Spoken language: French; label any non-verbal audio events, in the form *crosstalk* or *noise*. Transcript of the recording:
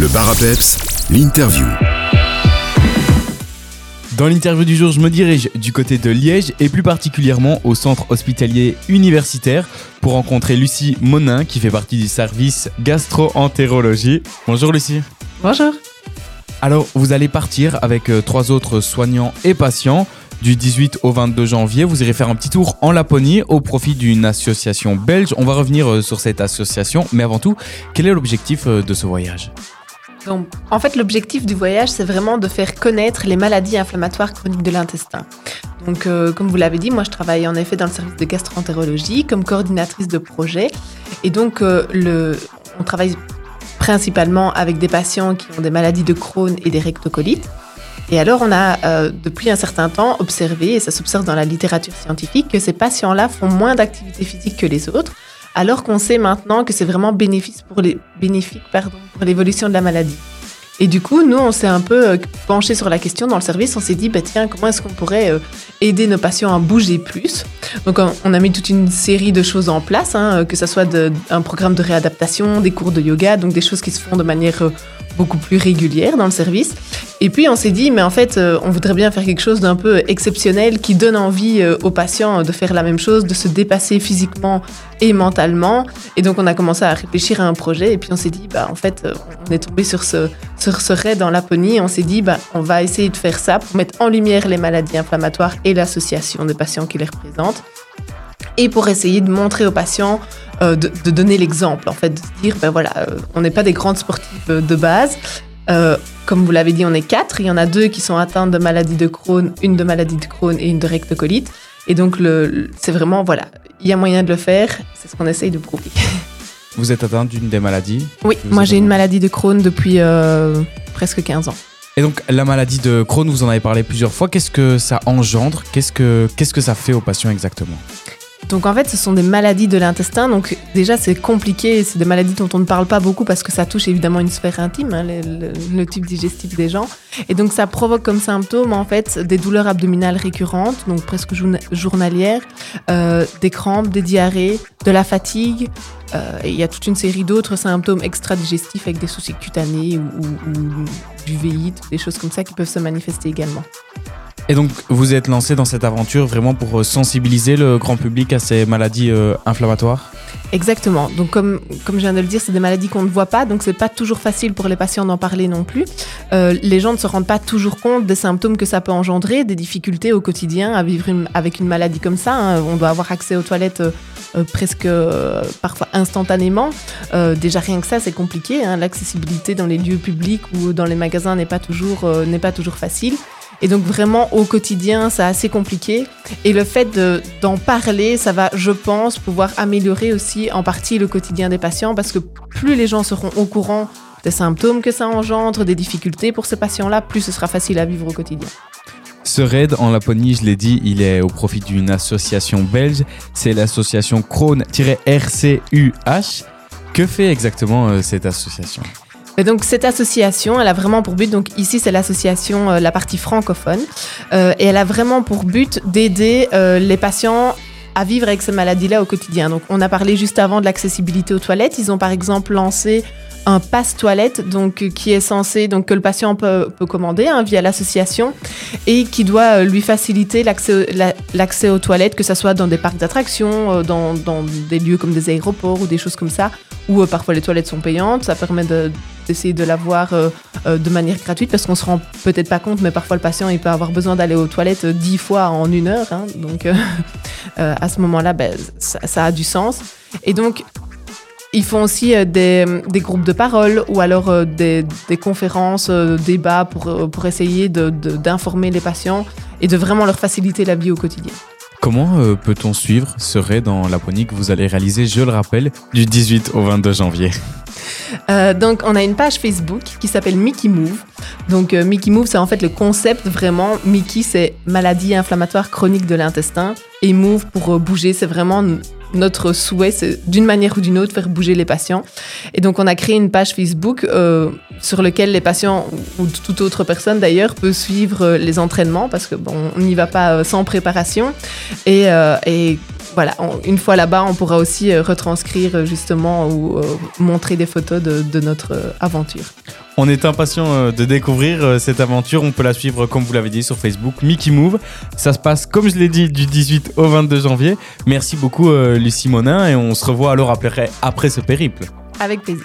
Le bar à peps, l'interview. Dans l'interview du jour, je me dirige du côté de Liège et plus particulièrement au centre hospitalier universitaire pour rencontrer Lucie Monin qui fait partie du service gastro-entérologie. Bonjour Lucie. Bonjour. Alors, vous allez partir avec euh, trois autres soignants et patients du 18 au 22 janvier. Vous irez faire un petit tour en Laponie au profit d'une association belge. On va revenir euh, sur cette association, mais avant tout, quel est l'objectif euh, de ce voyage? Donc, en fait, l'objectif du voyage, c'est vraiment de faire connaître les maladies inflammatoires chroniques de l'intestin. Donc, euh, comme vous l'avez dit, moi, je travaille en effet dans le service de gastroentérologie comme coordinatrice de projet. Et donc, euh, on travaille principalement avec des patients qui ont des maladies de Crohn et des rectocolites. Et alors, on a euh, depuis un certain temps observé, et ça s'observe dans la littérature scientifique, que ces patients-là font moins d'activité physique que les autres, alors qu'on sait maintenant que c'est vraiment bénéfique pour l'évolution de la maladie. Et du coup, nous, on s'est un peu euh, penché sur la question dans le service. On s'est dit, bah, tiens, comment est-ce qu'on pourrait euh, aider nos patients à bouger plus? Donc, on, a mis toute une série de choses en place, hein, que ce soit un programme de réadaptation, des cours de yoga, donc des choses qui se font de manière euh, beaucoup plus régulière dans le service. Et puis, on s'est dit, mais en fait, euh, on voudrait bien faire quelque chose d'un peu exceptionnel qui donne envie euh, aux patients de faire la même chose, de se dépasser physiquement et mentalement. Et donc, on a commencé à réfléchir à un projet. Et puis, on s'est dit, bah, en fait, euh, on est tombé sur ce, sur ce raid en Laponie. On s'est dit, bah, on va essayer de faire ça pour mettre en lumière les maladies inflammatoires et l'association des patients qui les représentent. Et pour essayer de montrer aux patients, euh, de, de, donner l'exemple, en fait, de se dire, ben voilà, euh, on n'est pas des grandes sportives de base. Euh, comme vous l'avez dit, on est quatre. Il y en a deux qui sont atteintes de maladie de Crohn, une de maladie de Crohn et une de rectocolite. Et donc, c'est vraiment, voilà, il y a moyen de le faire. C'est ce qu'on essaye de prouver. *laughs* Vous êtes atteinte d'une des maladies Oui, moi j'ai une maladie de Crohn depuis euh, presque 15 ans. Et donc, la maladie de Crohn, vous en avez parlé plusieurs fois. Qu'est-ce que ça engendre? Qu'est-ce que, qu'est-ce que ça fait aux patients exactement? Donc en fait, ce sont des maladies de l'intestin. Donc déjà, c'est compliqué. C'est des maladies dont on ne parle pas beaucoup parce que ça touche évidemment une sphère intime, hein, le, tube digestif des gens. Et donc ça provoque comme symptôme en fait des douleurs abdominales récurrentes, donc presque journa- journalières, euh, des crampes, des diarrhées, de la fatigue. Euh, et il y a toute une série d'autres symptômes extra-digestifs avec des soucis cutanés ou, ou- du VIH, des choses comme ça qui peuvent se manifester également. Et donc, vous êtes lancé dans cette aventure vraiment pour euh, sensibiliser le grand public à ces maladies euh, inflammatoires? Exactement. Donc, comme, comme je viens de le dire, c'est des maladies qu'on ne voit pas, donc c'est pas toujours facile pour les patients d'en parler non plus. Euh, les gens ne se rendent pas toujours compte des symptômes que ça peut engendrer, des difficultés au quotidien à vivre avec une maladie comme ça. hein. On doit avoir accès aux toilettes presque parfois instantanément. Déjà rien que ça, c'est compliqué. hein. L'accessibilité dans les lieux publics ou dans les magasins n'est pas n'est pas toujours facile. Et donc vraiment au quotidien, c'est assez compliqué. Et le fait de- d'en parler, ça va, je pense, pouvoir améliorer aussi en partie le quotidien des patients parce que plus les gens seront au courant des symptômes que ça engendre, des difficultés pour ces patients-là, plus ce sera facile à vivre au quotidien. Ce raid en Laponie, je l'ai dit, il est au profit d'une association belge. C'est l'association Crohn-RCUH. Que fait exactement euh, cette association? Donc cette association, elle a vraiment pour but, donc ici c'est l'association, euh, la partie francophone, euh, et elle a vraiment pour but d'aider euh, les patients à vivre avec ces maladies-là au quotidien. Donc on a parlé juste avant de l'accessibilité aux toilettes. Ils ont par exemple lancé un passe toilette donc qui est censé donc que le patient peut, commander hein, via l'association et qui doit lui faciliter l'accès la- l'accès aux toilettes que ce soit dans des parcs d'attractions dans des lieux comme des aéroports ou des choses comme ça où euh, parfois les toilettes sont payantes ça permet de- d'essayer de l'avoir euh, euh, de manière gratuite parce qu'on se rend peut-être pas compte mais parfois le patient il peut avoir besoin d'aller aux toilettes dix fois en une heure hein. donc *laughs* à ce moment-là ben, ça, a du sens et donc ils font aussi des, groupes de parole ou alors des, conférences, débats pour, pour essayer de- de- d'informer les patients et de vraiment leur faciliter la vie au quotidien. Comment euh, peut-on suivre ce raid en Laponie que vous allez réaliser, je le rappelle, du 18 au 22 janvier? Euh, donc, on a une page Facebook qui s'appelle Mickey Move. Donc, euh, Mickey Move, c'est en fait le concept vraiment. Mickey, c'est maladie inflammatoire chronique de l'intestin. Et Move, pour euh, bouger, c'est vraiment notre souhait, c'est d'une manière ou d'une autre faire bouger les patients. Et donc, on a créé une page Facebook sur laquelle les patients ou, ou toute autre personne d'ailleurs peut suivre les entraînements parce que bon, on n'y va pas sans préparation. Et, et voilà, on- une fois là-bas, on pourra aussi euh, retranscrire euh, justement ou euh, montrer des photos de, de notre aventure. On est impatient de découvrir cette aventure. On peut la suivre, comme vous l'avez dit, sur Facebook, Mickey Move. Ça se passe, comme je l'ai dit, du 18 au 22 janvier. Merci beaucoup, Lucie Monin, et on se revoit alors après, après ce périple. Avec plaisir.